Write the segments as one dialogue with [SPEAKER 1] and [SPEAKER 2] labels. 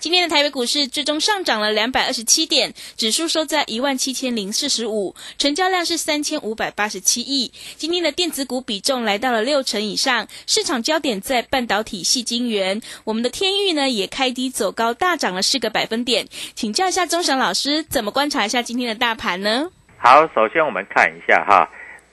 [SPEAKER 1] 今天的台北股市最终上涨了两百二十七点，指数收在一万七千零四十五，成交量是三千五百八十七亿。今天的电子股比重来到了六成以上，市场焦点在半导体系晶圆。我们的天域呢也开低走高，大涨了四个百分点。请教一下钟祥老师，怎么观察一下今天的大盘呢？
[SPEAKER 2] 好，首先我们看一下哈，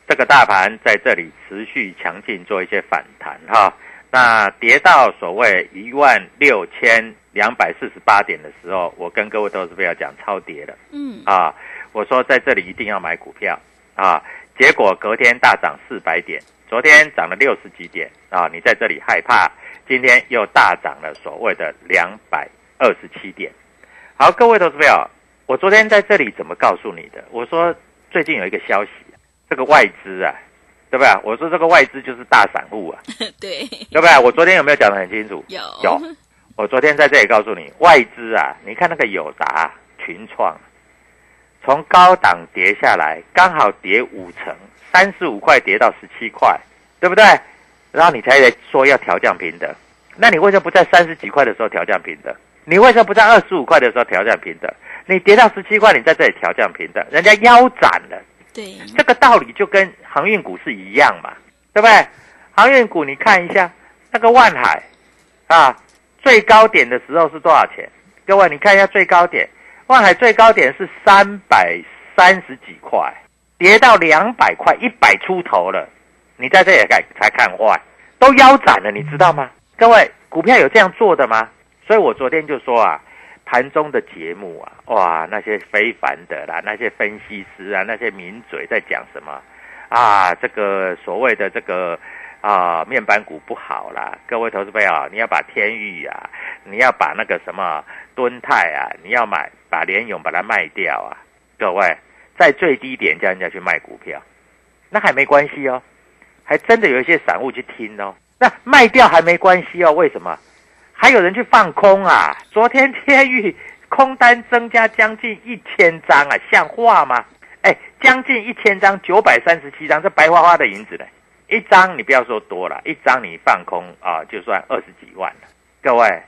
[SPEAKER 2] 这个大盘在这里持续强劲做一些反弹哈，那跌到所谓一万六千。两百四十八点的时候，我跟各位投资朋友讲超跌了，嗯啊，我说在这里一定要买股票啊，结果隔天大涨四百点，昨天涨了六十几点啊，你在这里害怕，今天又大涨了所谓的两百二十七点。好，各位投资朋友，我昨天在这里怎么告诉你的？我说最近有一个消息，这个外资啊，对不对？我说这个外资就是大散户啊，
[SPEAKER 1] 对，
[SPEAKER 2] 对不对？我昨天有没有讲得很清楚？
[SPEAKER 1] 有
[SPEAKER 2] 有。我昨天在这里告诉你，外资啊，你看那个友达、群创，从高档跌下来，刚好跌五成，三十五块跌到十七块，对不对？然后你才说要调降平等，那你为什么不在三十几块的时候调降平等？你为什么不在二十五块的时候调降平等？你跌到十七块，你在这里调降平等，人家腰斩了。
[SPEAKER 1] 对，
[SPEAKER 2] 这个道理就跟航运股是一样嘛，对不对？航运股你看一下那个万海啊。最高点的时候是多少钱？各位，你看一下最高点，万海最高点是三百三十几块，跌到两百块，一百出头了。你在这也看才看坏，都腰斩了，你知道吗？各位，股票有这样做的吗？所以我昨天就说啊，盘中的节目啊，哇，那些非凡的啦，那些分析师啊，那些名嘴在讲什么啊？这个所谓的这个。啊，面板股不好啦，各位投资朋友，你要把天域啊，你要把那个什么敦泰啊，你要买把联勇把它卖掉啊，各位在最低点叫人家去卖股票，那还没关系哦，还真的有一些散户去听哦，那卖掉还没关系哦，为什么？还有人去放空啊？昨天天域空单增加将近一千张啊，像话吗？哎，将近一千张，九百三十七张，这白花花的银子呢？一张你不要说多了，一张你放空啊，就算二十几万了。各位，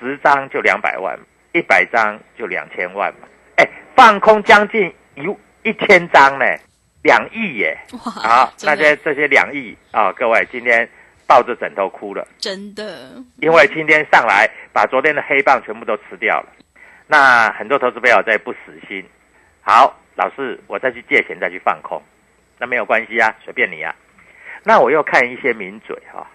[SPEAKER 2] 十张就两百万，一百张就两千万嘛。哎，放空将近一一千张呢，两亿耶！好，那些这些两亿啊，各位今天抱着枕头哭了，
[SPEAKER 1] 真的，
[SPEAKER 2] 因为今天上来把昨天的黑棒全部都吃掉了。那很多投资朋友在不死心，好，老师，我再去借钱再去放空，那没有关系啊，随便你啊。那我又看一些名嘴哈，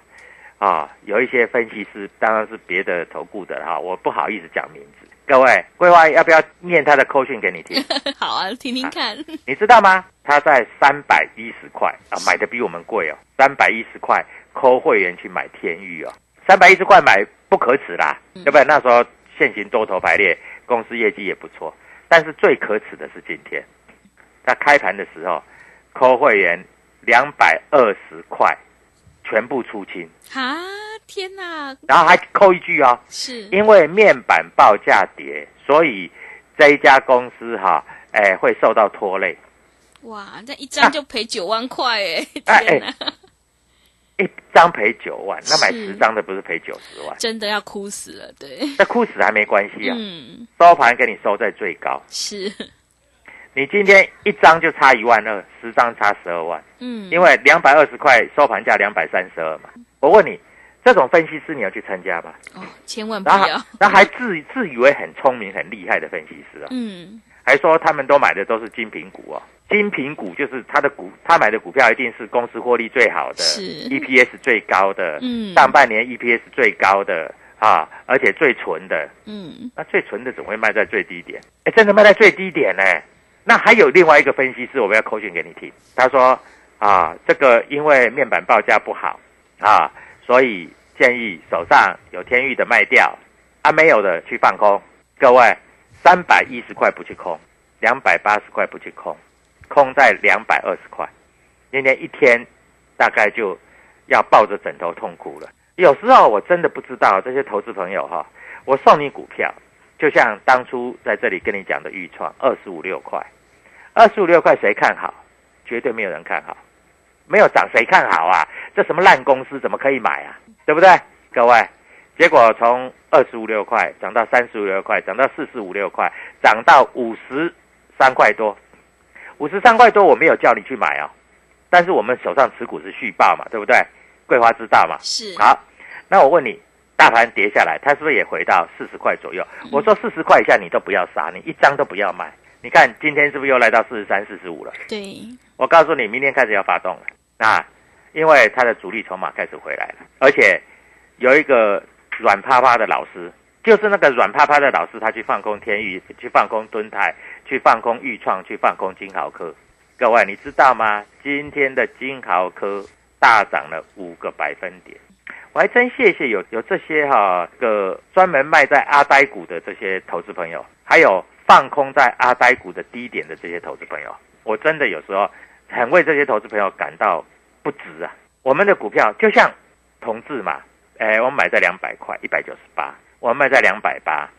[SPEAKER 2] 啊，有一些分析师，当然是别的投顾的哈，我不好意思讲名字。各位，桂花要不要念他的扣讯给你听？
[SPEAKER 1] 好啊，听听看。
[SPEAKER 2] 你知道吗？他在三百一十块啊，买的比我们贵哦，三百一十块扣会员去买天域哦，三百一十块买不可耻啦，对不对？那时候现行多头排列，公司业绩也不错，但是最可耻的是今天，他开盘的时候扣会员两百二十块，全部出清，
[SPEAKER 1] 啊，天哪！
[SPEAKER 2] 然后还扣一句哦，
[SPEAKER 1] 是
[SPEAKER 2] 因为面板报价跌，所以这一家公司哈，哎，会受到拖累。
[SPEAKER 1] 哇，那一张就赔九万块哎！
[SPEAKER 2] 哎
[SPEAKER 1] 天哪，
[SPEAKER 2] 一张赔九万，那买十张的不是赔九十万？
[SPEAKER 1] 真的要哭死了。对，
[SPEAKER 2] 那哭死还没关系啊，
[SPEAKER 1] 嗯，
[SPEAKER 2] 收盘给你收在最高。
[SPEAKER 1] 是，
[SPEAKER 2] 你今天一张就差一万二，十张差十二万，
[SPEAKER 1] 嗯，
[SPEAKER 2] 因为两百二十块收盘价两百三十二嘛。我问你，这种分析师你要去参加吗？
[SPEAKER 1] 哦，千万不
[SPEAKER 2] 然后
[SPEAKER 1] 要。
[SPEAKER 2] 然后还自自以为很聪明、很厉害的分析师啊，
[SPEAKER 1] 嗯，
[SPEAKER 2] 还说他们都买的都是精品股哦。精品股就是他的股，他买的股票一定是公司获利最好的
[SPEAKER 1] 是
[SPEAKER 2] ，EPS 最高的，
[SPEAKER 1] 嗯
[SPEAKER 2] 上半年 EPS 最高的啊，而且最纯的。
[SPEAKER 1] 嗯，
[SPEAKER 2] 那最纯的怎么会卖在最低点？哎，真的卖在最低点呢？那还有另外一个分析师，我们要口讯给你听。他说啊，这个因为面板报价不好啊，所以建议手上有天域的卖掉，啊没有的去放空。各位，三百一十块不去空，两百八十块不去空，空在两百二十块，今天一天大概就要抱着枕头痛哭了。有时候我真的不知道这些投资朋友哈，我送你股票，就像当初在这里跟你讲的预创二十五六块，二十五六块谁看好？绝对没有人看好，没有涨谁看好啊？这什么烂公司怎么可以买啊？对不对？各位，结果从二十五六块涨到三十五六块，涨到四十五六块，涨到五十三块多，五十三块多我没有叫你去买哦，但是我们手上持股是续报嘛，对不对？桂花知道嘛？
[SPEAKER 1] 是，
[SPEAKER 2] 好，那我问你，大盘跌下来，它是不是也回到四十块左右？我说四十块以下你都不要杀，你一张都不要买。你看今天是不是又来到四十三、四十五了？
[SPEAKER 1] 对，
[SPEAKER 2] 我告诉你，明天开始要发动了啊，因为它的主力筹码开始回来了，而且有一个软趴趴的老师，就是那个软趴趴的老师，他去放空天宇，去放空敦泰，去放空豫创，去放空金豪科。各位，你知道吗？今天的金豪科大涨了五个百分点。我还真谢谢有有这些哈、个专门卖在阿呆股的这些投资朋友，还有放空在阿呆股的低点的这些投资朋友，我真的有时候很为这些投资朋友感到不值啊。我们的股票就像同志嘛，哎，我买在两百块，一百九十八，我卖在两百八。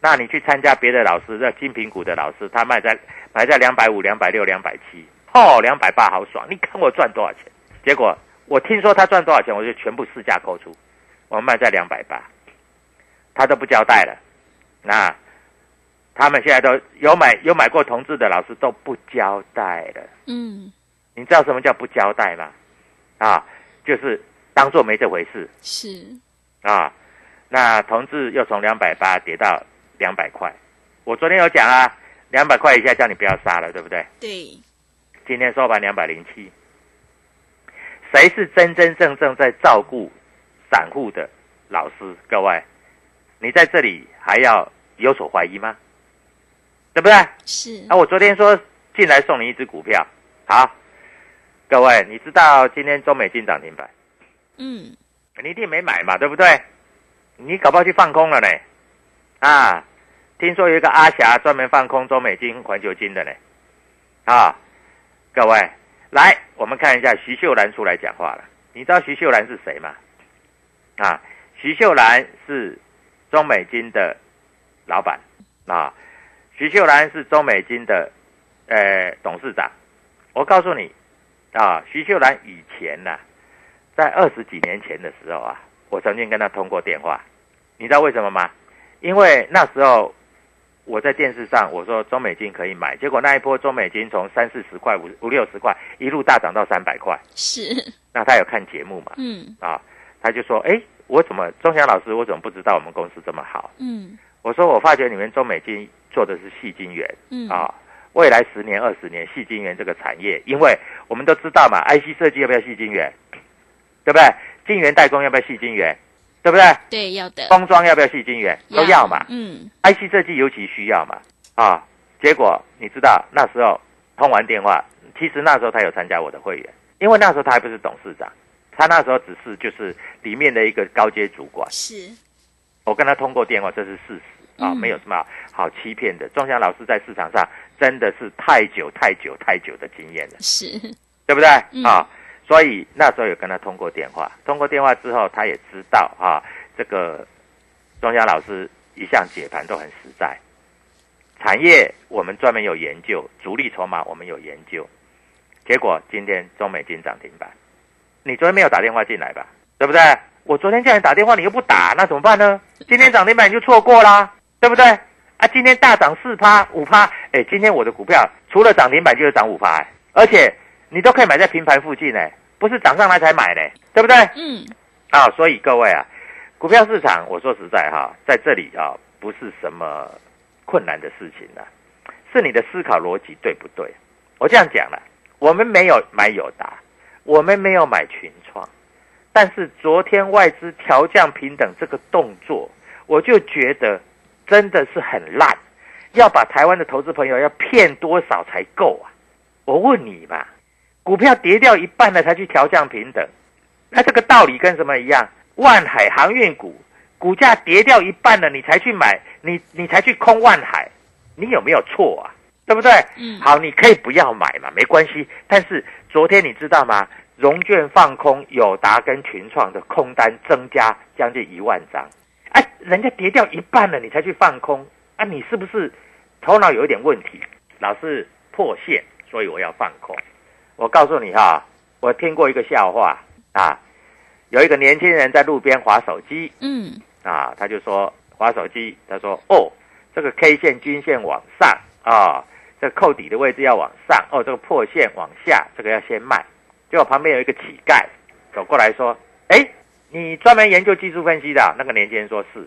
[SPEAKER 2] 那你去参加别的老师，那精品股的老师，他卖在买在两百五、两百六、两百七，哦，两百八好爽！你看我赚多少钱？结果我听说他赚多少钱，我就全部市价扣除，我们卖在两百八，他都不交代了。那他们现在都有买有买过同志的老师都不交代了。
[SPEAKER 1] 嗯，
[SPEAKER 2] 你知道什么叫不交代吗？啊，就是当做没这回事
[SPEAKER 1] 是，
[SPEAKER 2] 啊。那同志又从两百八跌到两百块，我昨天有讲啊，两百块以下叫你不要杀了，对不对？
[SPEAKER 1] 对，
[SPEAKER 2] 今天收盘两百零七，谁是真真正正在照顾散户的老师？各位，你在这里还要有所怀疑吗？对不对？
[SPEAKER 1] 是
[SPEAKER 2] 啊，，我昨天说进来送你一只股票，好，各位，你知道今天中美金涨停板，
[SPEAKER 1] 嗯，
[SPEAKER 2] 你一定没买嘛，对不对？你搞不好去放空了呢，啊，听说有一个阿霞专门放空中美金、环球金的呢，啊，各位，来，我们看一下徐秀兰出来讲话了。你知道徐秀兰是谁吗？啊，徐秀兰是中美金的老板啊，徐秀兰是中美金的呃董事长。我告诉你啊，徐秀兰以前呐、在二十几年前的时候啊，我曾经跟他通过电话，你知道为什么吗？因为那时候我在电视上我说中美金可以买，结果那一波中美金从三四十块、五五六十块一路大涨到三百块。
[SPEAKER 1] 是，
[SPEAKER 2] 那他有看节目嘛？
[SPEAKER 1] 嗯
[SPEAKER 2] 啊，他就说：“哎，我怎么钟祥老师，我怎么不知道我们公司这么好
[SPEAKER 1] 嗯？”
[SPEAKER 2] 我说：“我发觉你们中美金做的是细晶圆
[SPEAKER 1] 嗯，
[SPEAKER 2] 啊，未来十年、二十年细晶圆这个产业，因为我们都知道嘛，IC 设计要不要细晶圆，对不对？晶圆代工要不要细晶圆？对不对？
[SPEAKER 1] 对，要的，
[SPEAKER 2] 封装要不要细晶圆？都要嘛。
[SPEAKER 1] 嗯
[SPEAKER 2] ，IC 设计尤其需要嘛。啊，结果你知道那时候通完电话，其实那时候他有参加我的会员，因为那时候他还不是董事长，他那时候只是就是里面的一个高阶主管。
[SPEAKER 1] 是，
[SPEAKER 2] 我跟他通过电话，这是事实啊，
[SPEAKER 1] 嗯
[SPEAKER 2] 没有什么好欺骗的。钟祥老师在市场上真的是太久太久太久的经验了，
[SPEAKER 1] 是，
[SPEAKER 2] 对不对？
[SPEAKER 1] 嗯
[SPEAKER 2] 啊，所以那时候有跟他通过电话，通过电话之后，他也知道啊，这个庄家老师一向解盘都很实在，产业我们专门有研究，主力筹码我们有研究，结果今天中美金涨停板，你昨天没有打电话进来吧？对不对？我昨天叫你打电话，你又不打，那怎么办呢？今天涨停板你就错过啦，对不对？啊，今天大涨四趴五趴，哎，今天我的股票除了涨停板就是涨五趴，哎而且你都可以买在平盘附近，哎，不是涨上来才买嘞，对不对？
[SPEAKER 1] 嗯，
[SPEAKER 2] 啊，所以各位啊，股票市场，我说实在哈，在这里啊，不是什么困难的事情啊，是你的思考逻辑对不对？我这样讲了，我们没有买友达，我们没有买群创，但是昨天外资调降平等这个动作，我就觉得真的是很烂，要把台湾的投资朋友要骗多少才够啊？我问你嘛，股票跌掉一半了才去调降平等，那这个道理跟什么一样？万海航运股股价跌掉一半了，你才去买，你你才去空万海，你有没有错啊？对不对？
[SPEAKER 1] 嗯
[SPEAKER 2] 好，你可以不要买嘛，没关系。但是昨天你知道吗？融券放空友达跟群创的空单增加将近一万张，哎、人家跌掉一半了，你才去放空啊？你是不是头脑有一点问题？老是破线，所以我要放空。我告诉你哈，我听过一个笑话啊，有一个年轻人在路边划手机
[SPEAKER 1] 嗯，
[SPEAKER 2] 啊，他就说划手机，他说哦，这个 K 线均线往上啊，这个扣底的位置要往上哦，这个破线往下，这个要先卖。结果旁边有一个乞丐走过来说：“哎，你专门研究技术分析的啊？”那个年轻人说是，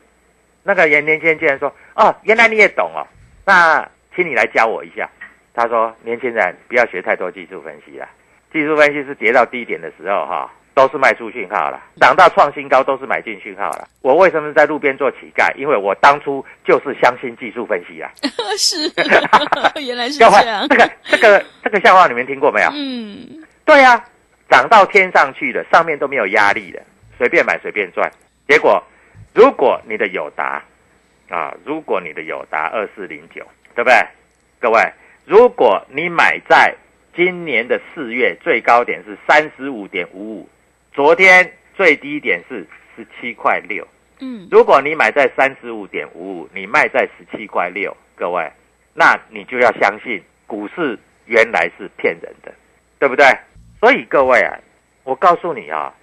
[SPEAKER 2] 那个年年轻人竟然说：“哦，原来你也懂哦，那请你来教我一下。”他说：“年轻人不要学太多技术分析了，技术分析是跌到低点的时候哈、都是卖出讯号了，涨到创新高都是买进讯号了。我为什么在路边做乞丐？因为我当初就是相信技术分析啊。
[SPEAKER 1] 是，原来是这样，
[SPEAKER 2] 这个这个这个笑话你们听过没有？
[SPEAKER 1] 嗯，
[SPEAKER 2] 对呀、涨到天上去了，上面都没有压力了，随便买随便赚。结果，如果你的友达啊，如果你的友达二四零九，对不对？各位，如果你买在今年的四月最高点是三十五点五五，昨天最低点是十七块六。
[SPEAKER 1] 嗯，
[SPEAKER 2] 如果你买在三十五点五五，你卖在十七块六，各位，那你就要相信股市原来是骗人的，对不对？所以各位啊，我告诉你啊，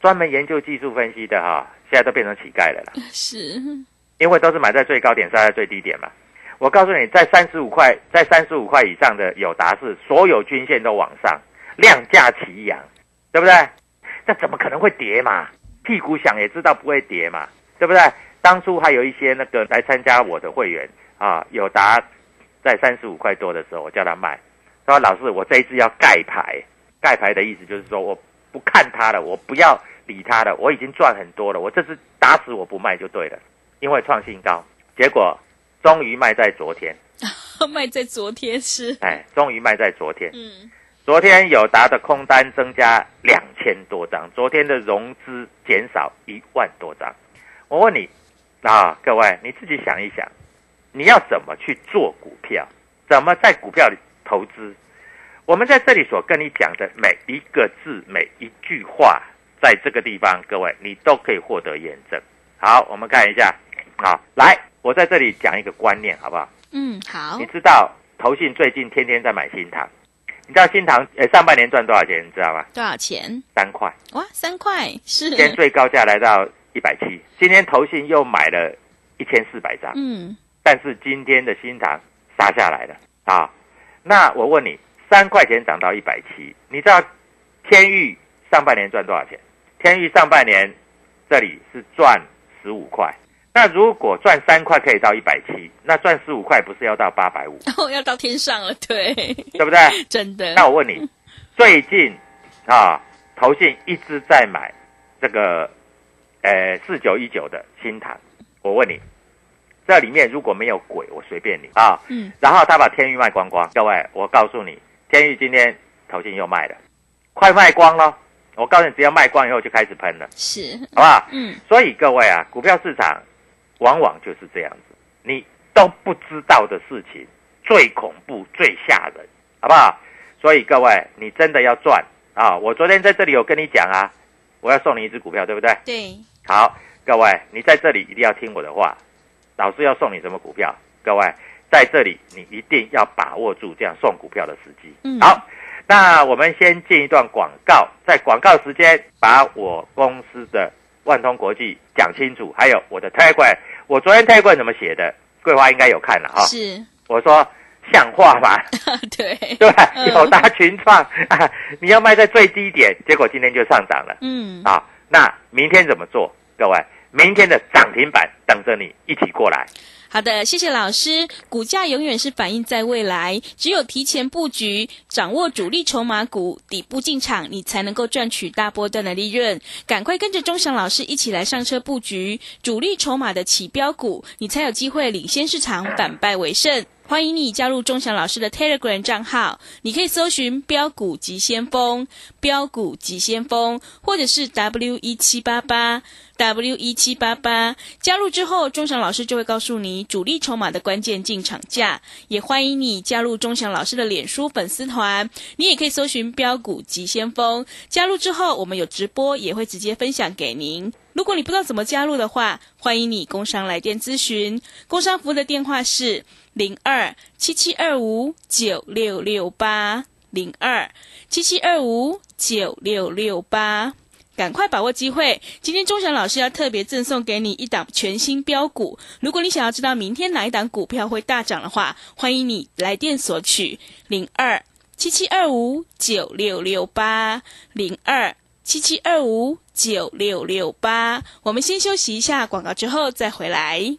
[SPEAKER 2] 专门研究技术分析的哈、现在都变成乞丐了啦，
[SPEAKER 1] 是，
[SPEAKER 2] 因为都是买在最高点，杀在最低点嘛。我告诉你，在三十五块，在三十五块以上的友达是所有均线都往上，量价齐扬，对不对？那怎么可能会跌嘛？屁股想也知道不会跌嘛，对不对？当初还有一些那个来参加我的会员啊，友达在三十五块多的时候，我叫他卖，他说老师，我这一次要盖牌，盖牌的意思就是说我不看它了，我不要理它了，我已经赚很多了，我这次打死我不卖就对了，因为创新高，结果终于卖在昨天，
[SPEAKER 1] 卖在昨天是，
[SPEAKER 2] 哎，终于卖在昨天。
[SPEAKER 1] 嗯，
[SPEAKER 2] 昨天友达的空单增加两千多张，昨天的融资减少一万多张。我问你啊，各位你自己想一想，你要怎么去做股票？怎么在股票里投资？我们在这里所跟你讲的每一个字、每一句话，在这个地方，各位你都可以获得验证。好，我们看一下，好，来，我在这里讲一个观念，好不好？
[SPEAKER 1] 嗯，好
[SPEAKER 2] 你，知道投信最近天天在买新塘，你知道新塘呃上半年赚多少钱？你知道吗？
[SPEAKER 1] 多少钱？
[SPEAKER 2] 三块，
[SPEAKER 1] 哇，三块，是
[SPEAKER 2] 今，天最高价来到一百七，今天投信又买了一千四百张，
[SPEAKER 1] 嗯，
[SPEAKER 2] 但是今天的新塘杀下来了啊。那我问你，三块钱涨到一百七，你知道天域上半年赚多少钱？天域上半年这里是赚十五块。那如果赚三块可以到一百七，那赚十五块不是要到八百五，
[SPEAKER 1] 哦，要到天上了，对，
[SPEAKER 2] 对不对？
[SPEAKER 1] 真的，
[SPEAKER 2] 那我问你，最近啊，投信一直在买这个呃四九一九的新塘，我问你，这里面如果没有鬼，我随便你啊。
[SPEAKER 1] 嗯，
[SPEAKER 2] 然后他把天域卖光光，各位，我告诉你，天域今天投信又卖了，快卖光了。我告诉你，只要卖光以后就开始喷了，
[SPEAKER 1] 是，
[SPEAKER 2] 好不好？
[SPEAKER 1] 嗯，
[SPEAKER 2] 所以各位啊，股票市场往往就是这样子，你都不知道的事情最恐怖、最吓人，好不好？所以各位，你真的要赚啊！我昨天在这里有跟你讲啊，我要送你一只股票，对不对？
[SPEAKER 1] 对，
[SPEAKER 2] 好，各位，你在这里一定要听我的话，老师要送你什么股票？各位在这里，你一定要把握住这样送股票的时机。
[SPEAKER 1] 嗯
[SPEAKER 2] 好，那我们先进一段广告，在广告时间把我公司的万通国际讲清楚，还有我的 Telegram，我昨天 Telegram 怎么写的？桂花应该有看了哈、
[SPEAKER 1] 是，
[SPEAKER 2] 我说像话吧，
[SPEAKER 1] 对，
[SPEAKER 2] 对友达群创。啊，你要卖在最低点，结果今天就上涨了。
[SPEAKER 1] 嗯，
[SPEAKER 2] 啊，那明天怎么做？各位，明天的涨停板等着你一起过来。
[SPEAKER 1] 好的，谢谢老师。股价永远是反映在未来，只有提前布局，掌握主力筹码股，底部进场，你才能够赚取大波段的利润。赶快跟着钟祥老师一起来上车布局主力筹码的起标股，你才有机会领先市场，反败为胜。欢迎你加入钟祥老师的 Telegram 账号，你可以搜寻“标股急先锋”、“标股急先锋”，或者是 W 一七八八 W 一七八八。加入之后，钟祥老师就会告诉你主力筹码的关键进场价。也欢迎你加入钟祥老师的脸书粉丝团，你也可以搜寻“标股急先锋”。加入之后，我们有直播，也会直接分享给您。如果你不知道怎么加入的话，欢迎你工商来电咨询。工商服务的电话是零二七七二五九六六八零二七七二五九六六八。赶快把握机会！今天钟祥老师要特别赠送给你一档全新标股。如果你想要知道明天哪一档股票会大涨的话，欢迎你来电索取零二七七二五九六六八零二七七二五九六六八。我们先休息一下广告，之后再回来。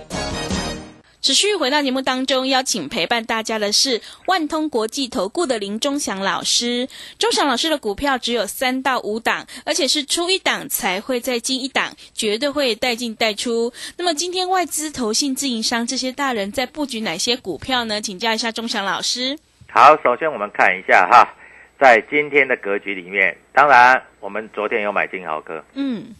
[SPEAKER 1] 持续回到节目当中，邀请陪伴大家的是万通国际投顾的林忠祥老师。忠祥老师的股票只有三到五档，而且是出一档才会再进一档，绝对会带进带出。那么今天外资、投信、自营商这些大人在布局哪些股票呢？请教一下忠祥老师。
[SPEAKER 2] 好，首先我们看一下哈，在今天的格局里面，当然我们昨天有买金豪科，
[SPEAKER 1] 嗯，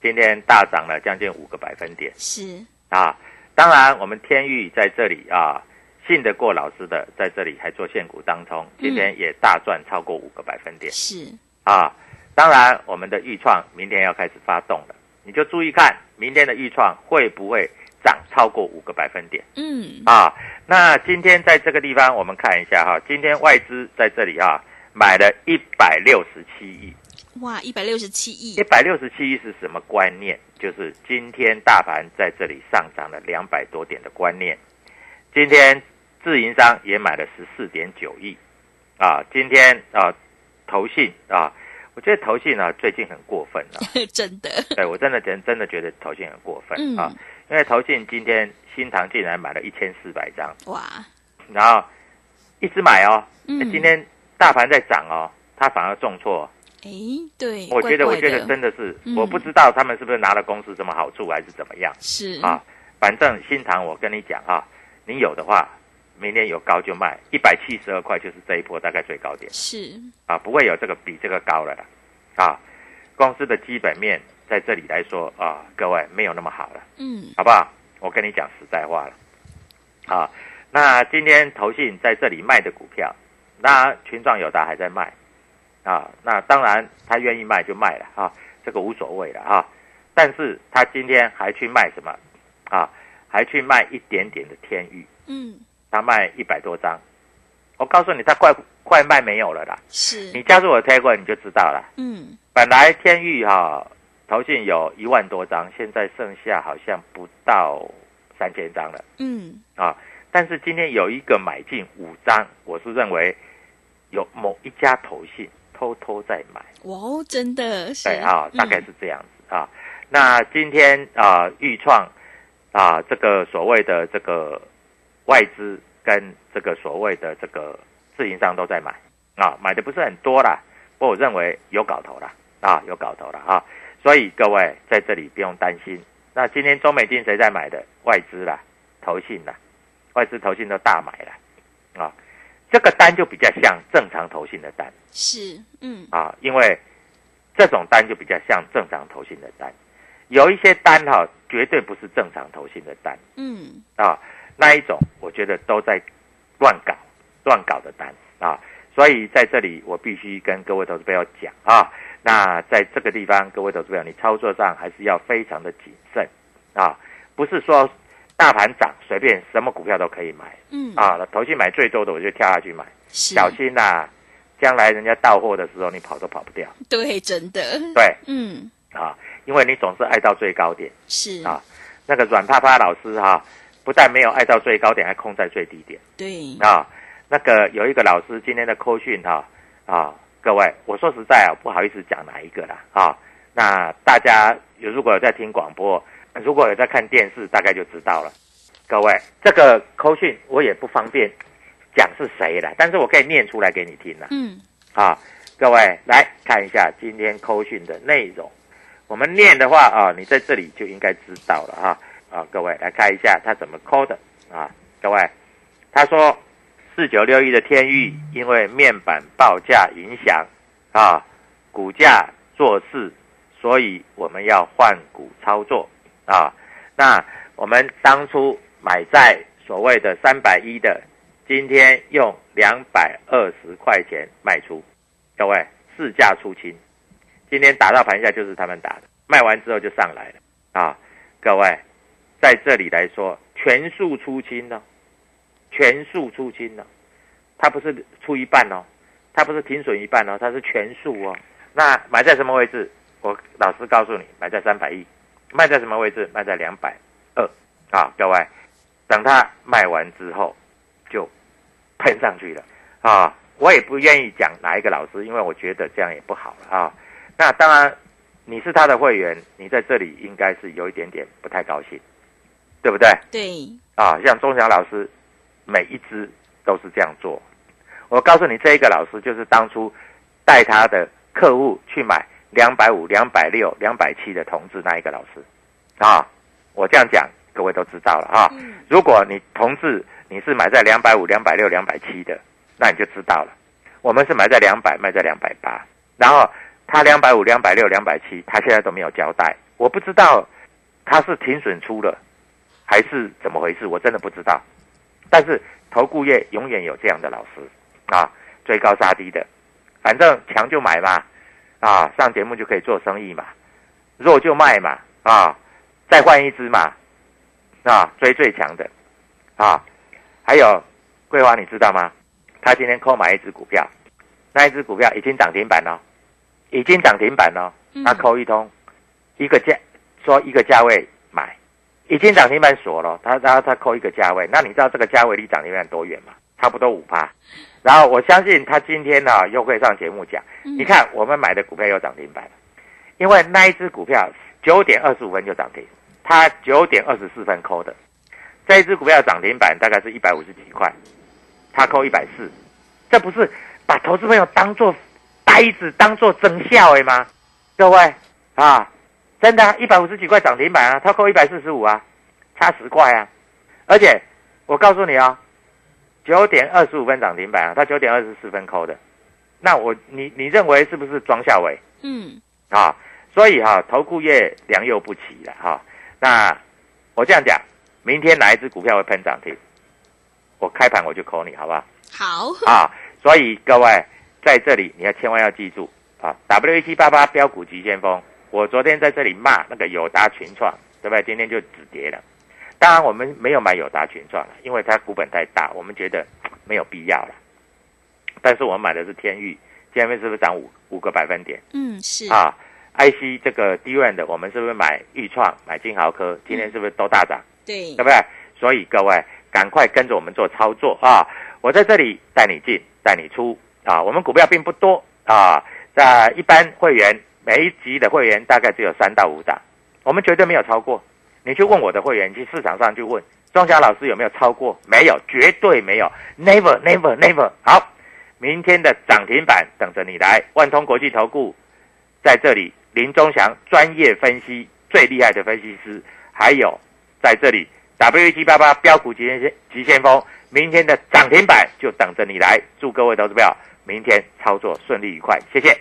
[SPEAKER 2] 今天大涨了将近五个百分点
[SPEAKER 1] 是，
[SPEAKER 2] 啊。当然，我们天域在这里啊，信得过老师的，在这里还做现股当中，今天也大赚超过五个百分点。
[SPEAKER 1] 是，
[SPEAKER 2] 啊。当然，我们的预创明天要开始发动了，你就注意看明天的预创会不会涨超过五个百分点。
[SPEAKER 1] 嗯，
[SPEAKER 2] 啊，那今天在这个地方，我们看一下哈，今天外资在这里啊买了一百六十七亿，
[SPEAKER 1] 哇，一百六十七亿
[SPEAKER 2] 一，百六十七亿是什么观念？就是今天大盘在这里上涨了两百多点的观念。今天自营商也买了十四点九亿，啊，今天啊投信啊，我觉得投信啊最近很过分啊，
[SPEAKER 1] 真的，
[SPEAKER 2] 对我真的真真的觉得投信很过分
[SPEAKER 1] 嗯
[SPEAKER 2] 啊，因为投信今天新塘竟然买了一千四百张。
[SPEAKER 1] 哇，
[SPEAKER 2] 然后一直买哦。
[SPEAKER 1] 嗯
[SPEAKER 2] 今天大盘在涨哦，它反而重挫。
[SPEAKER 1] 哎，对，
[SPEAKER 2] 我觉得，我觉得真的是，
[SPEAKER 1] 嗯
[SPEAKER 2] 我不知道他们是不是拿了公司什么好处，还是怎么样
[SPEAKER 1] 是
[SPEAKER 2] 啊？反正新塘，我跟你讲啊，你有的话，明天有高就卖，一百七十二块就是这一波大概最高点
[SPEAKER 1] 是，
[SPEAKER 2] 啊，不会有这个比这个高了啦啊。公司的基本面在这里来说啊，各位没有那么好了。
[SPEAKER 1] 嗯，
[SPEAKER 2] 好不好？我跟你讲实在话了，啊，那今天投信在这里卖的股票，那群创友达还在卖，啊，那当然他愿意卖就卖了啊，这个无所谓了啊，但是他今天还去卖什么？啊？还去卖一点点的天域，
[SPEAKER 1] 嗯，
[SPEAKER 2] 他卖一百多张，我告诉你，他快快卖没有了啦，
[SPEAKER 1] 是，
[SPEAKER 2] 你加入我的 Telegram 你就知道了。
[SPEAKER 1] 嗯，
[SPEAKER 2] 本来天域哈、投信有一万多张，现在剩下好像不到三千张了。
[SPEAKER 1] 嗯，
[SPEAKER 2] 啊。但是今天有一个买进五张，我是认为有某一家投信偷偷在买，
[SPEAKER 1] 哇哦，真的是，
[SPEAKER 2] 对啊，大概
[SPEAKER 1] 嗯
[SPEAKER 2] 是这样子啊。那今天啊，豫创啊，这个所谓的这个外资跟这个所谓的这个自营商都在买啊，买的不是很多啦，不过我认为有搞头啦啊，有搞头了啊。所以各位在这里不用担心。那今天中美金谁在买的？外资啦，投信啦，外资投信都大买了啊。这个单就比较像正常投信的单。
[SPEAKER 1] 是，嗯，
[SPEAKER 2] 啊，因为这种单就比较像正常投信的单，有一些单哈、绝对不是正常投信的单。
[SPEAKER 1] 嗯，
[SPEAKER 2] 啊，那一种我觉得都在乱搞乱搞的单。啊，所以在这里我必须跟各位投资朋友讲啊，那在这个地方，各位投资朋友，你操作上还是要非常的谨慎。啊，不是说大盘涨随便什么股票都可以买
[SPEAKER 1] 嗯，
[SPEAKER 2] 啊，投信买最多的我就跳下去买，
[SPEAKER 1] 是，
[SPEAKER 2] 小心呐、将来人家到货的时候你跑都跑不掉。
[SPEAKER 1] 对，真的，
[SPEAKER 2] 对
[SPEAKER 1] 嗯，
[SPEAKER 2] 啊，因为你总是爱到最高点
[SPEAKER 1] 是，
[SPEAKER 2] 啊。那个软趴趴老师哈、不但没有爱到最高点，还空在最低点
[SPEAKER 1] 对，
[SPEAKER 2] 啊。那个有一个老师今天的扣讯哈啊，各位，我说实在啊，不好意思讲哪一个啦啊。那大家有如果有在听广播，如果有在看电视，大概就知道了。各位，这个扣讯我也不方便讲是谁了，但是我可以念出来给你听啦。
[SPEAKER 1] 嗯，
[SPEAKER 2] 啊，各位来看一下今天扣讯的内容。我们念的话啊，你在这里就应该知道了哈。啊，各位来看一下他怎么扣的啊。各位，他说四九六一的天域因为面板报价影响啊，股价弱势，所以我们要换股操作啊。那我们当初买在所谓的三百一的，今天用两百二十块钱卖出，各位市价出清，今天打到盘下就是他们打的，卖完之后就上来了啊！各位在这里来说，全数出清呢，全数出清呢，它不是出一半哦，它不是停损一半哦，它是全数哦。那买在什么位置？我老实告诉你，买在三百一，卖在什么位置？卖在两百二啊！各位，等它卖完之后就喷上去了啊！我也不愿意讲哪一个老师，因为我觉得这样也不好了啊。那当然，你是他的会员，你在这里应该是有一点点不太高兴，对不对？
[SPEAKER 1] 对，
[SPEAKER 2] 啊，像钟祥老师，每一只都是这样做。我告诉你，这一个老师就是当初带他的客户去买两百五、两百六、两百七的同志那一个老师啊。我这样讲，各位都知道了啊。
[SPEAKER 1] 嗯，
[SPEAKER 2] 如果你同志你是买在两百五、两百六、两百七的，那你就知道了。我们是买在两百，卖在两百八，然后他两百五、两百六、两百七，他现在都没有交代，我不知道他是停损出了还是怎么回事，我真的不知道。但是投顾业永远有这样的老师啊，追高杀低的，反正强就买嘛，啊，上节目就可以做生意嘛，弱就卖嘛，啊，再换一只嘛，啊，追最强的，啊，还有桂花，你知道吗？他今天购买一只股票，那一只股票已经涨停板了，已经涨停板了，
[SPEAKER 1] 嗯
[SPEAKER 2] 他扣一通，一个价说一个价位买，已经涨停板锁了，他他他扣一个价位，那你知道这个价位离涨停板多远吗？差不多五趴。然后我相信他今天呢、又会上节目讲，
[SPEAKER 1] 嗯
[SPEAKER 2] 你看我们买的股票又涨停板了，因为那一只股票九点二十五分就涨停，它九点二十四分扣的，这一只股票涨停板大概是一百五十几块，他扣一百四，这不是把投资朋友当做呆子，当做真笑诶吗？各位啊，真的一百五十几块涨停板啊，他扣一百四十五啊，差十块啊，而且我告诉你啊、九点二十五分涨停板啊，他九点二十四分扣的，那我你你认为是不是庄孝伟？
[SPEAKER 1] 嗯，
[SPEAKER 2] 啊，所以哈、投顾业良莠不齐了哈、那我这样讲，明天哪一只股票会喷涨停？我开盘我就扣你，好不好？
[SPEAKER 1] 好，
[SPEAKER 2] 啊，所以各位在这里你要千万要记住啊，W 一七八八标股急先锋，我昨天在这里骂那个友达群创，对不对？今天就止跌了。当然我们没有买友达群创了，因为它股本太大，我们觉得没有必要了。但是我们买的是天域，今天是不是涨五五个百分点？
[SPEAKER 1] 嗯，是，
[SPEAKER 2] 啊 IC 这个低润的，我们是不是买裕创、买金豪科？今天是不是都大涨？
[SPEAKER 1] 对
[SPEAKER 2] 对不对？所以各位赶快跟着我们做操作啊！我在这里带你进，带你出啊！我们股票并不多啊，在一般会员每一级的会员大概只有三到五档，我们绝对没有超过。你去问我的会员，去市场上去问庄家老师有没有超过？没有，绝对没有，never never never。好，明天的涨停板等着你来，万通国际投顾在这里，林忠祥专业分析最厉害的分析师，还有在这里 W 七八八标股急先急先锋，明天的涨停板就等着你来。祝各位投资票明天操作顺利愉快，谢谢。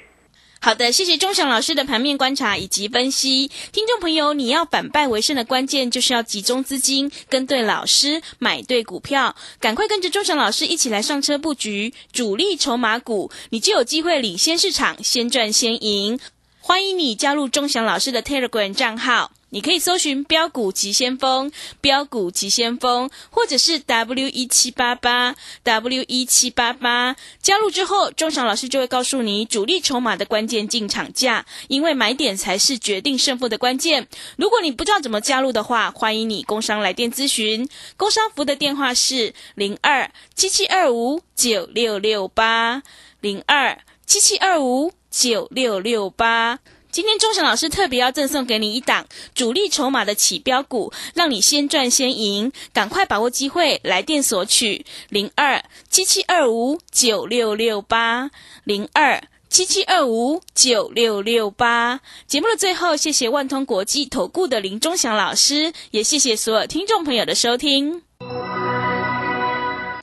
[SPEAKER 1] 好的，谢谢钟祥老师的盘面观察以及分析。听众朋友，你要反败为胜的关键就是要集中资金，跟对老师，买对股票，赶快跟着钟祥老师一起来上车布局主力筹码股，你就有机会领先市场，先赚先赢。欢迎你加入钟祥老师的 Telegram 账号。你可以搜寻“标股急先锋”、“标股急先锋”，或者是 “W 一七八八 W 一七八八”。加入之后，钟祥老师就会告诉你主力筹码的关键进场价，因为买点才是决定胜负的关键。如果你不知道怎么加入的话，欢迎你工商来电咨询。工商服的电话是零二七七二五九六六八零二七七二五九六六八。今天钟祥老师特别要赠送给你一档主力筹码的起标股，让你先赚先赢，赶快把握机会，来电索取零二七七二五九六六八零二七七二五九六六八。节目的最后，谢谢万通国际投顾的林钟祥老师，也谢谢所有听众朋友的收听。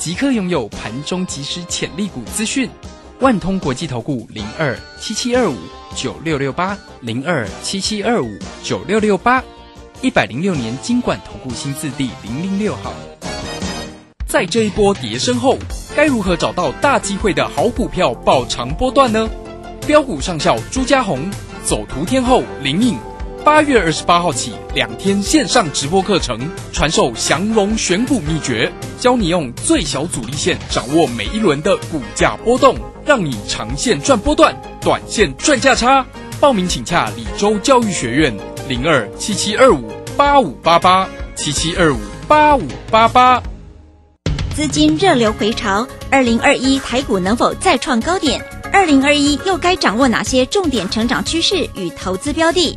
[SPEAKER 3] 即刻拥有盘中即时潜力股资讯，万通国际投顾零二七七二五九六六八零二七七二五九六六八，一百零六年经管投顾新字第零零六号。在这一波跌升后，该如何找到大机会的好股票爆长波段呢？标股上校朱家红走图天后林颖。八月二十八号起，两天线上直播课程，传授降龙选股秘诀，教你用最小阻力线掌握每一轮的股价波动，让你长线赚波段，短线赚价差。报名请洽李州教育学院零二七七二五八五八八七七二五八五八八。
[SPEAKER 4] 资金热流回潮，二零二一台股能否再创高点？二零二一又该掌握哪些重点成长趋势与投资标的？